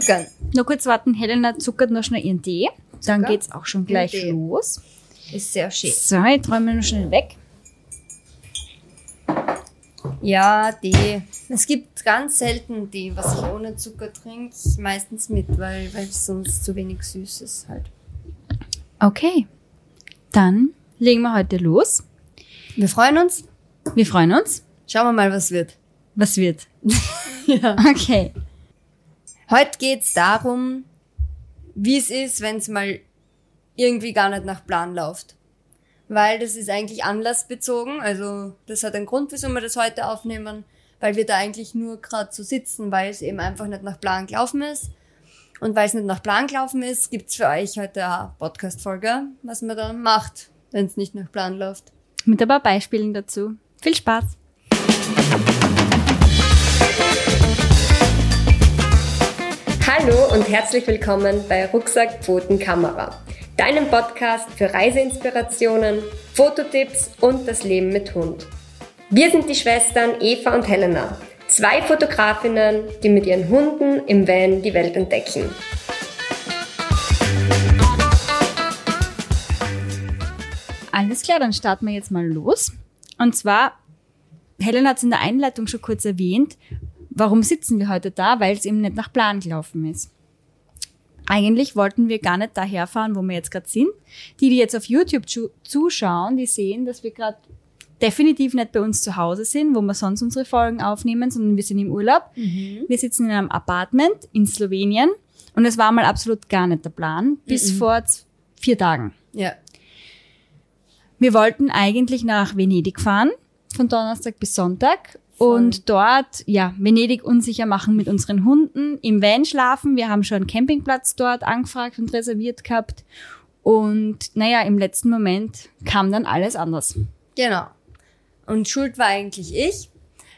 Zuckern. Nur kurz warten, Helena zuckert noch schnell ihren Tee. Dann Zucker. geht's auch schon gleich Tee. los. Ist sehr schön. So, ich träume noch schnell weg. Ja, die. Es gibt ganz selten die, was ich ohne Zucker trinke. Meistens mit, weil, weil sonst zu wenig süß ist halt. Okay, dann legen wir heute los. Wir freuen uns. Wir freuen uns. Schauen wir mal, was wird. Was wird? Ja. Okay. Heute geht's darum, wie es ist, wenn es mal irgendwie gar nicht nach Plan läuft. Weil das ist eigentlich anlassbezogen. Also das hat einen Grund, wieso wir das heute aufnehmen. Weil wir da eigentlich nur gerade so sitzen, weil es eben einfach nicht nach Plan gelaufen ist. Und weil es nicht nach Plan gelaufen ist, gibt's für euch heute eine Podcast-Folge, was man da macht, wenn es nicht nach Plan läuft. Mit ein paar Beispielen dazu. Viel Spaß. Hallo und herzlich willkommen bei Rucksack Pfoten Kamera, deinem Podcast für Reiseinspirationen, Fototipps und das Leben mit Hund. Wir sind die Schwestern Eva und Helena, zwei Fotografinnen, die mit ihren Hunden im Van die Welt entdecken. Alles klar, dann starten wir jetzt mal los. Und zwar, Helen hat es in der Einleitung schon kurz erwähnt, warum sitzen wir heute da? Weil es eben nicht nach Plan gelaufen ist. Eigentlich wollten wir gar nicht daherfahren, wo wir jetzt gerade sind. Die, die jetzt auf YouTube zu zuschauen, die sehen, dass wir gerade definitiv nicht bei uns zu Hause sind, wo wir sonst unsere Folgen aufnehmen, sondern wir sind im Urlaub. Wir sitzen in einem Apartment in Slowenien und es war mal absolut gar nicht der Plan, bis vor z- vier Tagen. Ja. Wir wollten eigentlich nach Venedig fahren, von Donnerstag bis Sonntag. Und dort, ja, Venedig unsicher machen mit unseren Hunden, im Van schlafen. Wir haben schon einen Campingplatz dort angefragt und reserviert gehabt. Und naja, im letzten Moment kam dann alles anders. Genau. Und schuld war eigentlich ich,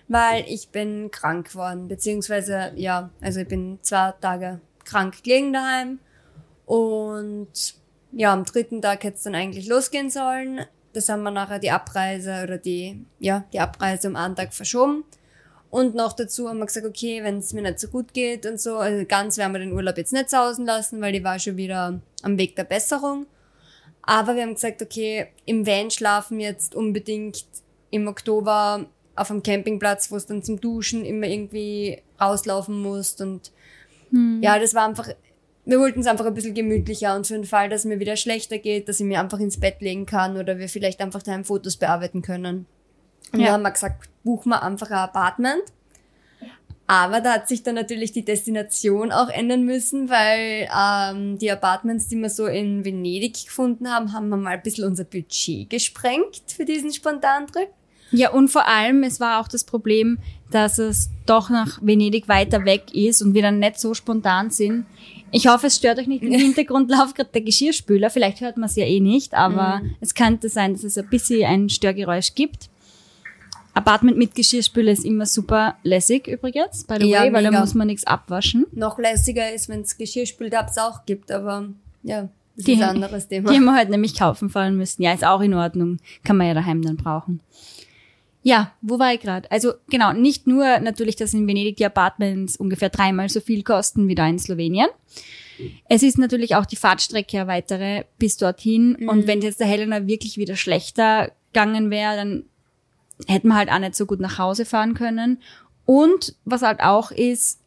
weil ich bin krank geworden, beziehungsweise, ja, also ich bin zwei Tage krank gelegen daheim und ja, am dritten Tag hätte es dann eigentlich losgehen sollen. Das haben wir nachher die Abreise oder die, ja, die Abreise um einen Tag verschoben. Und noch dazu haben wir gesagt, okay, wenn es mir nicht so gut geht und so, also ganz werden wir den Urlaub jetzt nicht sausen lassen, weil die war schon wieder am Weg der Besserung. Aber wir haben gesagt, okay, im Van schlafen jetzt unbedingt im Oktober auf einem Campingplatz, wo es dann zum Duschen immer irgendwie rauslaufen musst. Und ja, das war einfach, wir wollten es einfach ein bisschen gemütlicher und für den Fall, dass mir wieder schlechter geht, dass ich mir einfach ins Bett legen kann oder wir vielleicht einfach daheim Fotos bearbeiten können. Und Ja. da haben wir gesagt, buchen wir einfach ein Apartment. Aber da hat sich dann natürlich die Destination auch ändern müssen, weil ähm, die Apartments, die wir so in Venedig gefunden haben, haben wir mal ein bisschen unser Budget gesprengt für diesen Spontantrip. Ja, und vor allem, es war auch das Problem, dass es doch nach Venedig weiter weg ist und wir dann nicht so spontan sind. Ich hoffe, es stört euch nicht. Im Hintergrund läuft gerade der Geschirrspüler. Vielleicht hört man es ja eh nicht, aber es könnte sein, dass es ein bisschen ein Störgeräusch gibt. Apartment mit Geschirrspüler ist immer super lässig übrigens, by the Ja, way, weil da mega. muss man nichts abwaschen. Noch lässiger ist, wenn es Geschirrspültabs auch gibt, aber ja, das Die- ist ein anderes Thema. Die haben wir halt nämlich kaufen fallen müssen. Ja, ist auch in Ordnung. Kann man ja daheim dann brauchen. Ja, wo war ich gerade? Also genau, nicht nur natürlich, dass in Venedig die Apartments ungefähr dreimal so viel kosten wie da in Slowenien. Es ist natürlich auch die Fahrtstrecke eine weitere bis dorthin. Und wenn jetzt der Helena wirklich wieder schlechter gegangen wäre, dann hätten wir halt auch nicht so gut nach Hause fahren können. Und was halt auch ist,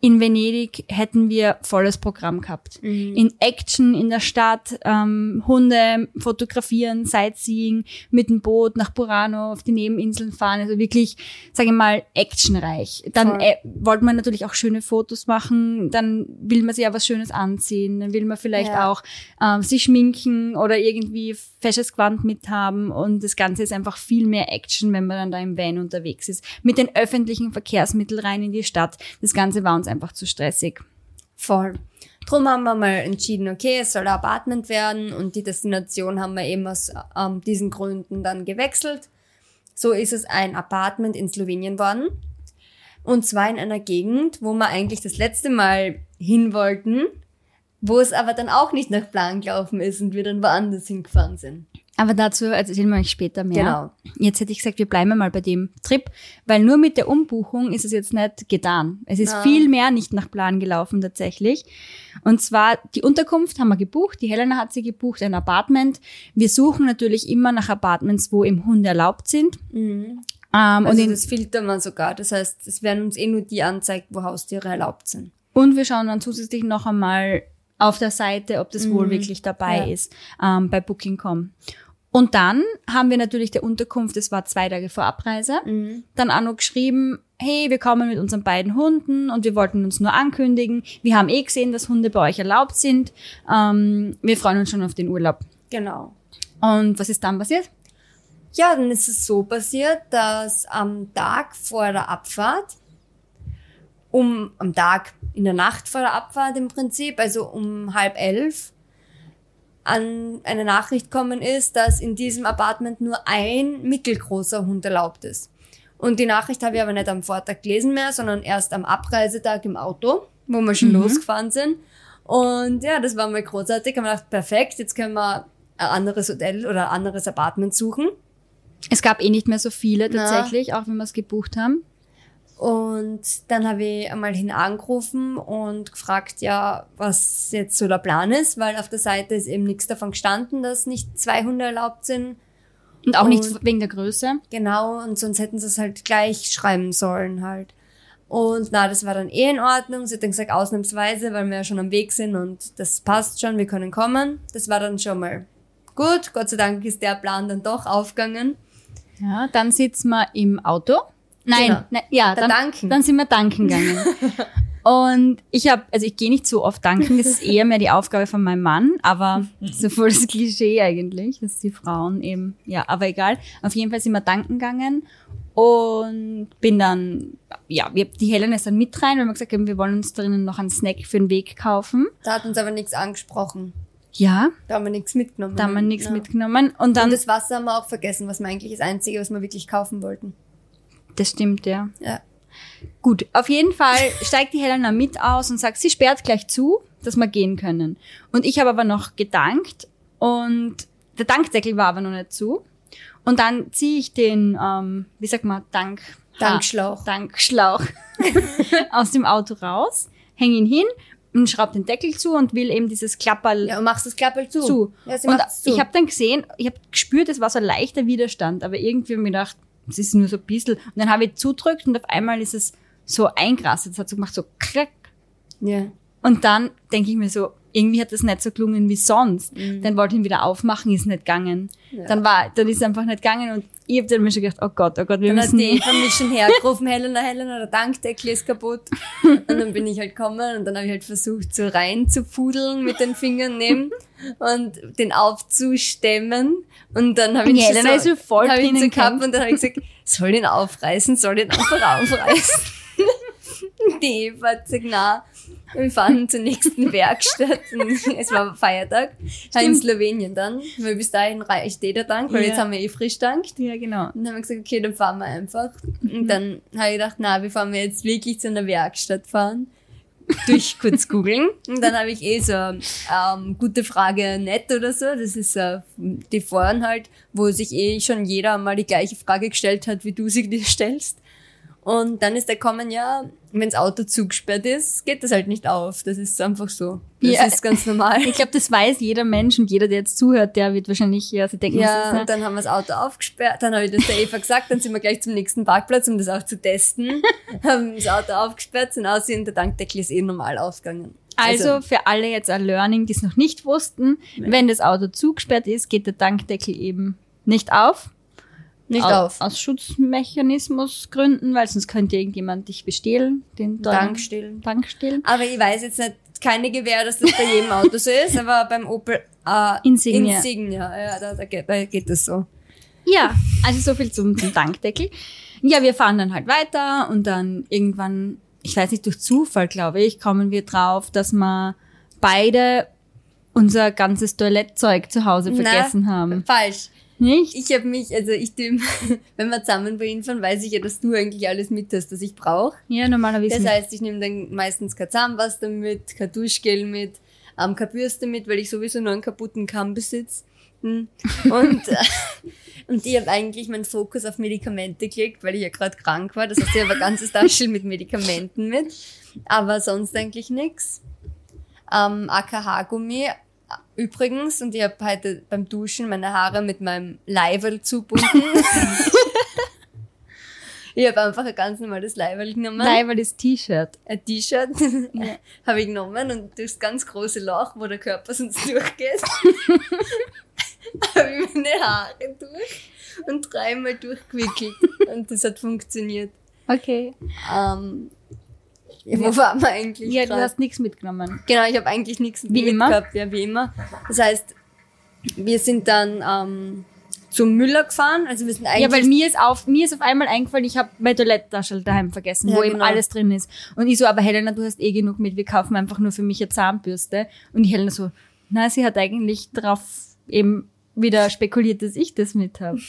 in Venedig hätten wir volles Programm gehabt. In Action in der Stadt, ähm, Hunde fotografieren, Sightseeing, mit dem Boot nach Burano auf die Nebeninseln fahren. Also wirklich, sage ich mal, actionreich. Dann äh, wollte man natürlich auch schöne Fotos machen. Dann will man sich ja was Schönes anziehen. Dann will man vielleicht Ja. auch ähm, sich schminken oder irgendwie fesches Gewand mithaben. Und das Ganze ist einfach viel mehr Action, wenn man dann da im Van unterwegs ist. Mit den öffentlichen Verkehrsmitteln rein in die Stadt. Das Ganze war uns einfach zu stressig. Voll. Drum haben wir mal entschieden, okay, es soll ein Apartment werden und die Destination haben wir eben aus ähm, diesen Gründen dann gewechselt. So ist es ein Apartment in Slowenien worden. Und zwar in einer Gegend, wo wir eigentlich das letzte Mal hin wollten, wo es aber dann auch nicht nach Plan gelaufen ist und wir dann woanders hingefahren sind. Aber dazu erzählen wir euch später mehr. Genau. Jetzt hätte ich gesagt, wir bleiben mal bei dem Trip, weil nur mit der Umbuchung ist es jetzt nicht getan. Es ist Ja. viel mehr nicht nach Plan gelaufen tatsächlich. Und zwar die Unterkunft haben wir gebucht, die Helena hat sie gebucht, ein Apartment. Wir suchen natürlich immer nach Apartments, wo eben Hunde erlaubt sind. Ähm, Also und, das filtern wir sogar. Das heißt, es werden uns eh nur die anzeigt, wo Haustiere erlaubt sind. und wir schauen dann zusätzlich noch einmal auf der Seite, ob das wohl wirklich dabei Mhm. Ja. ist ähm, bei Booking.com. Und dann haben wir natürlich der Unterkunft, das war zwei Tage vor Abreise, Mhm. dann auch noch geschrieben, hey, wir kommen mit unseren beiden Hunden und wir wollten uns nur ankündigen. Wir haben eh gesehen, dass Hunde bei euch erlaubt sind. Ähm, wir freuen uns schon auf den Urlaub. Genau. Und was ist dann passiert? Ja, dann ist es so passiert, dass am Tag vor der Abfahrt, um, am Tag, in der Nacht vor der Abfahrt im Prinzip, also um halb elf, an eine Nachricht kommen ist, dass in diesem Apartment nur ein mittelgroßer Hund erlaubt ist. Und die Nachricht habe ich aber nicht am Vortag gelesen mehr, sondern erst am Abreisetag im Auto, wo wir schon losgefahren sind. Und ja, das war mal großartig. Ich habe mir gedacht, perfekt, jetzt können wir ein anderes Hotel oder ein anderes Apartment suchen. Es gab eh nicht mehr so viele Na. tatsächlich, auch wenn wir es gebucht haben. Und dann habe ich einmal hin angerufen und gefragt, ja, was jetzt so der Plan ist, weil auf der Seite ist eben nichts davon gestanden, dass nicht zwei Hunde erlaubt sind. Und auch nicht Und- wegen der Größe. Genau, und sonst hätten sie es halt gleich schreiben sollen halt. Und na, das war dann eh in Ordnung. Sie hat dann gesagt, ausnahmsweise, weil wir ja schon am Weg sind und das passt schon, wir können kommen. Das war dann schon mal gut. Gott sei Dank ist der Plan dann doch aufgegangen. Ja, dann sitzen wir im Auto. Nein, Genau. nein ja, Da dann, danken. dann sind wir danken gegangen. Und ich habe, also ich gehe nicht so oft danken, das ist eher mehr die Aufgabe von meinem Mann, aber so voll das Klischee eigentlich, dass die Frauen eben, ja, aber egal. Auf jeden Fall sind wir danken gegangen und bin dann, ja, wir, die Helen ist dann mit rein, weil wir gesagt haben, wir wollen uns drinnen noch einen Snack für den Weg kaufen. Da hat uns aber nichts angesprochen. Ja, Da haben wir nichts mitgenommen. da haben wir nichts Ja. mitgenommen und dann, Und das Wasser haben wir auch vergessen, was wir eigentlich das Einzige, was wir wirklich kaufen wollten. Das stimmt, ja. Ja. Gut, auf jeden Fall steigt die Helena mit aus und sagt, sie sperrt gleich zu, dass wir gehen können. Und ich habe aber noch gedankt und der Dankdeckel war aber noch nicht zu. Und dann ziehe ich den, ähm, wie sagt man, Dank Dankschlauch. Dankschlauch aus dem Auto raus, hänge ihn hin und schraube den Deckel zu und will eben dieses Klapperl Ja, und machst das Klappel zu. zu. Ja, sie und zu. ich habe dann gesehen, ich habe gespürt, es war so ein leichter Widerstand, aber irgendwie habe ich mir gedacht, es ist nur so ein bisschen. Und dann habe ich zudrückt und auf einmal ist es so eingerastet. Es hat so gemacht, so klack. ja. Und dann denke ich mir so, irgendwie hat das nicht so gelungen wie sonst. Dann wollte ich ihn wieder aufmachen, ist nicht gegangen. Mhm. Ja. Dann war, dann ist einfach nicht gegangen und ich habe dann mir schon gedacht, oh Gott, oh Gott, wir Dann hat müssen. die von mir schon hergerufen, Helena, Helena, der Dankdeckel ist kaputt. Und dann bin ich halt gekommen und dann habe ich halt versucht, so rein zu mit den Fingern nehmen und den aufzustemmen. Und dann habe ich Helena so, voll hab ich ihn so gehabt und dann habe ich gesagt, soll den aufreißen, soll den einfach aufreißen. Die Eva hat gesagt, na, wir fahren zur nächsten Werkstatt. Und es war Feiertag. In Slowenien dann, weil bis dahin reicht eh der Dank, weil Ja. jetzt haben wir eh frisch dankt. Ja, genau. Und dann haben wir gesagt, okay, dann fahren wir einfach. Und Mhm. dann habe ich gedacht, na, bevor wir jetzt wirklich zu einer Werkstatt fahren, durch kurz googeln. Und dann habe ich eh so, ähm, gute Frage nett oder so. Das ist äh, die Foren halt, wo sich eh schon jeder mal die gleiche Frage gestellt hat, wie du sie dir stellst. Und dann ist der kommen, ja, wenn das Auto zugesperrt ist, geht das halt nicht auf. Das ist einfach so. Das Ja. ist ganz normal. Ich glaube, das weiß jeder Mensch und jeder, der jetzt zuhört, der wird wahrscheinlich ja, sie denken, was Ja, ist und das? dann haben wir das Auto aufgesperrt, dann habe ich das der Eva gesagt, dann sind wir gleich zum nächsten Parkplatz, um das auch zu testen. haben das Auto aufgesperrt, sind aussehen, der Tankdeckel ist eh normal aufgegangen. Also für alle jetzt ein Learning, die es noch nicht wussten, wenn das Auto zugesperrt ist, geht der Tankdeckel eben nicht auf. Nicht Au- auf. Aus Schutzmechanismusgründen, weil sonst könnte irgendjemand dich bestehlen, den Tank stillen. Tank stehlen. Aber ich weiß jetzt nicht, keine Gewähr, dass das bei jedem Auto so ist, aber beim Opel äh, Insignia. Insignia, ja, da, da, geht, da geht das so. Ja, also so viel zum, zum Tankdeckel. Ja, wir fahren dann halt weiter und dann irgendwann, ich weiß nicht, durch Zufall, glaube ich, kommen wir drauf, dass wir beide unser ganzes Toilettzeug zu Hause vergessen Na, haben. Falsch. Nicht? Ich habe mich, also ich, dem, wenn wir zusammen wohin fahren, weiß ich ja, dass du eigentlich alles mit hast, was ich brauche. Ja, normalerweise. Das heißt, ich nehme dann meistens kein Zahnpasta mit, kein Duschgel mit, ähm, keine Bürste mit, weil ich sowieso nur einen kaputten Kamm besitze. Medikamenten. Und, und ich habe eigentlich meinen Fokus auf Medikamente gelegt, weil ich ja gerade krank war. Das heißt, ich habe ein ganzes Taschel mit Medikamenten mit. Aber sonst eigentlich nix. Ähm, AKH-Gummi übrigens. Und ich habe heute beim Duschen meine Haare mit meinem Leiberl zubunden. ich habe einfach ein ganz normales Leiberl genommen. Weil das T-Shirt. ein T-Shirt habe ich genommen und durchs ganz große Loch, wo der Körper sonst durchgeht, habe ich meine Haare durch und dreimal durchgewickelt. Und das hat funktioniert. Okay. Ähm, ja, wo waren wir eigentlich? Ja, du grad? hast nichts mitgenommen. Genau, ich habe eigentlich nichts Wie immer? mitgehabt, ja, wie immer. Das heißt, wir sind dann ähm, zum Müller gefahren. Also wir sind eigentlich. Ja, weil mir ist auf, mir ist auf einmal eingefallen, ich habe meine Toilettentasche daheim vergessen, Ja, wo eben genau. alles drin ist. Und ich so, aber Helena, du hast eh genug mit, wir kaufen einfach nur für mich eine Zahnbürste. Und die Helena so, na, sie hat eigentlich darauf eben wieder spekuliert, dass ich das mit habe.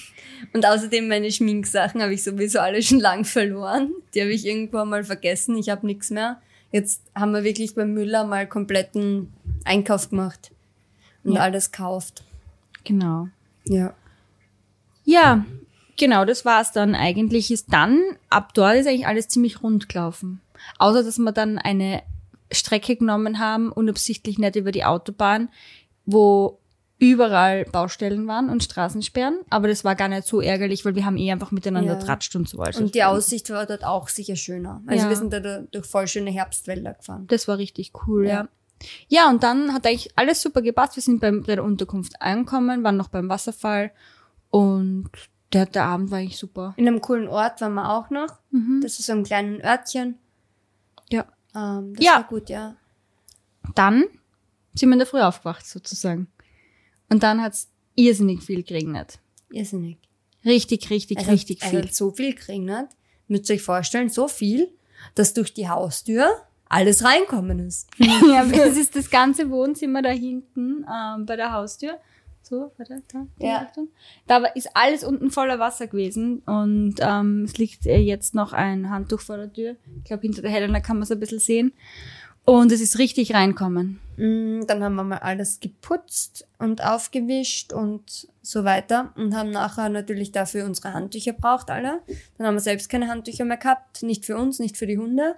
Und außerdem meine Schminksachen habe ich sowieso alle schon lang verloren. Die habe ich irgendwo mal vergessen. Ich habe nichts mehr. Jetzt haben wir wirklich beim Müller mal kompletten Einkauf gemacht und Ja. alles kauft. Genau. Ja. Ja, genau, das war's dann. Eigentlich ist dann, ab dort ist eigentlich alles ziemlich rund gelaufen. Außer, dass wir dann eine Strecke genommen haben, unabsichtlich nicht über die Autobahn, wo überall Baustellen waren und Straßensperren. Aber das war gar nicht so ärgerlich, weil wir haben eh einfach miteinander Ja. tratscht und so. Also Und die Aussicht war dort auch sicher schöner. Also Ja. wir sind da durch voll schöne Herbstwälder gefahren. Das war richtig cool, ja. Ja. ja. und dann hat eigentlich alles super gepasst. Wir sind beim, bei der Unterkunft angekommen, waren noch beim Wasserfall und der, der Abend war eigentlich super. In einem coolen Ort waren wir auch noch. Mhm. Das ist so ein kleines Örtchen. Ja. Ähm, das Ja. war gut, ja. Dann sind wir in der Früh aufgewacht, sozusagen. Und dann hat's irrsinnig viel geregnet. Irrsinnig. Richtig, richtig, Es richtig viel. Hat so viel geregnet. Müsst ihr euch vorstellen, so viel, dass durch die Haustür alles reinkommen ist. ja, das ist das ganze Wohnzimmer da hinten ähm, bei der Haustür. So, warte, da, Ja. Richtung. Da ist alles unten voller Wasser gewesen und ähm, es liegt äh, jetzt noch ein Handtuch vor der Tür. Ich glaube, hinter der Helena kann man es ein bisschen sehen. Und es ist richtig reinkommen. Mm, Dann haben wir mal alles geputzt und aufgewischt und so weiter und haben nachher natürlich dafür unsere Handtücher braucht alle. Dann haben wir selbst keine Handtücher mehr gehabt, nicht für uns, nicht für die Hunde.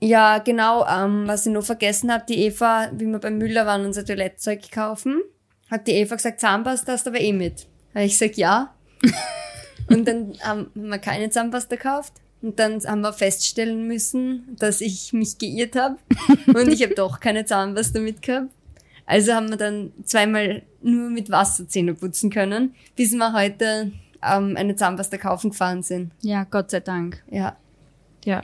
Ja, genau, ähm, was ich noch vergessen habe, die Eva, wie wir beim Müller waren, unser Toilettzeug kaufen, hat die Eva gesagt, Zahnpasta hast du aber eh mit. Habe ich gesagt, ja. und dann haben wir keine Zahnpasta gekauft. Und dann haben wir feststellen müssen, dass ich mich geirrt habe und ich habe doch keine Zahnpasta mitgehabt. Also haben wir dann zweimal nur mit Wasser Zähne putzen können, bis wir heute ähm, eine Zahnpasta kaufen gefahren sind. Ja, Gott sei Dank. Ja. Ja.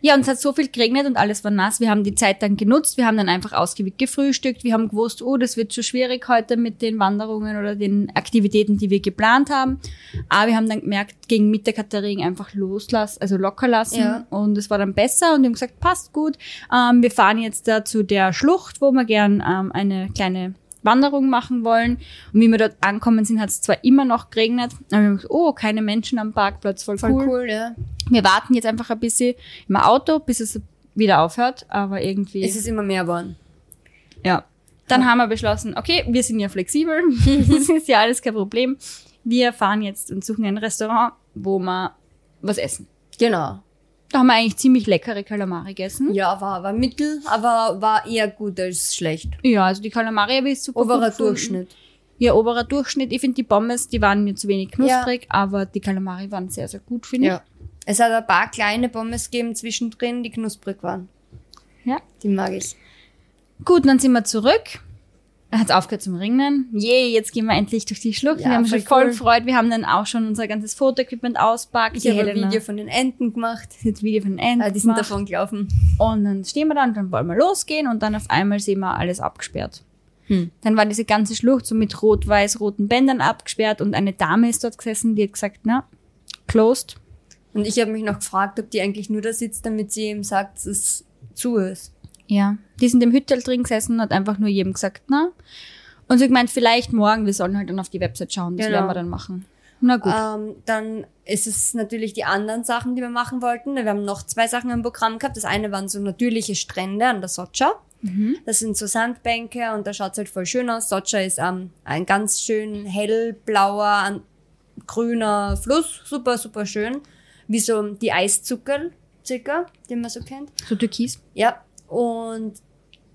Ja, und es hat so viel geregnet und alles war nass. Wir haben die Zeit dann genutzt. Wir haben dann einfach ausgiebig gefrühstückt. Wir haben gewusst, oh, das wird schon schwierig heute mit den Wanderungen oder den Aktivitäten, die wir geplant haben. Aber wir haben dann gemerkt, gegen Mittag hat der Regen einfach loslassen, also locker lassen. Ja. Und es war dann besser und wir haben gesagt, passt gut. Ähm, wir fahren jetzt da zu der Schlucht, wo wir gern ähm, eine kleine Wanderung machen wollen. Und wie wir dort ankommen sind, hat es zwar immer noch geregnet, aber wir haben gesagt, oh, keine Menschen am Parkplatz, voll, Voll cool. cool, ja. Wir warten jetzt einfach ein bisschen im Auto, bis es wieder aufhört, aber irgendwie. Es ist immer mehr geworden. ja. Dann haben wir beschlossen, okay, wir sind ja flexibel, das ist ja alles kein Problem. Wir fahren jetzt und suchen ein Restaurant, wo wir was essen. Genau. Da haben wir eigentlich ziemlich leckere Kalamari gegessen. Ja, war, war mittel, aber war eher gut als schlecht. Ja, also die Kalamari habe ich super Oberer gut. Durchschnitt. Ja, oberer Durchschnitt. Ich finde die Pommes, die waren mir zu wenig knusprig, aber die Kalamari waren sehr, sehr gut, finde Ja. Es hat ein paar kleine Pommes gegeben zwischendrin, die knusprig waren. ich. Ja. Die mag ich. Gut, dann sind wir zurück. Er hat aufgehört zum Ringen. Yay, jetzt gehen wir endlich durch die Schlucht. Ja, wir haben uns voll schon voll cool. gefreut. Wir haben dann auch schon unser ganzes Fotoequipment auspackt. Ich Die habe ein Video von den Enten gemacht. ein Video von den Enten Ah, die sind gemacht. davon gelaufen. Und dann stehen wir da und dann wollen wir losgehen und dann auf einmal sehen wir alles abgesperrt. Hm. Dann war diese ganze Schlucht so mit rot-weiß-roten Bändern abgesperrt und eine Dame ist dort gesessen, die hat gesagt, na, closed. Und ich habe mich noch gefragt, ob die eigentlich nur da sitzt, damit sie ihm sagt, dass es zu ist. Ja, die ist in dem Hüttel drin gesessen und hat einfach nur jedem gesagt, na. Und sie gemeint, vielleicht morgen, wir sollen halt dann auf die Website schauen, das Genau. werden wir dann machen. Na gut. Ähm, dann ist es natürlich die anderen Sachen, die wir machen wollten. Wir haben noch zwei Sachen im Programm gehabt. Das eine waren so natürliche Strände an der Socha. Das sind so Sandbänke und da schaut's halt voll schön aus. Socha ist ähm, ein ganz schön hellblauer, grüner Fluss. Super, super schön. Wie so die Eiszuckerl, circa, den man so kennt. So türkis. Ja, und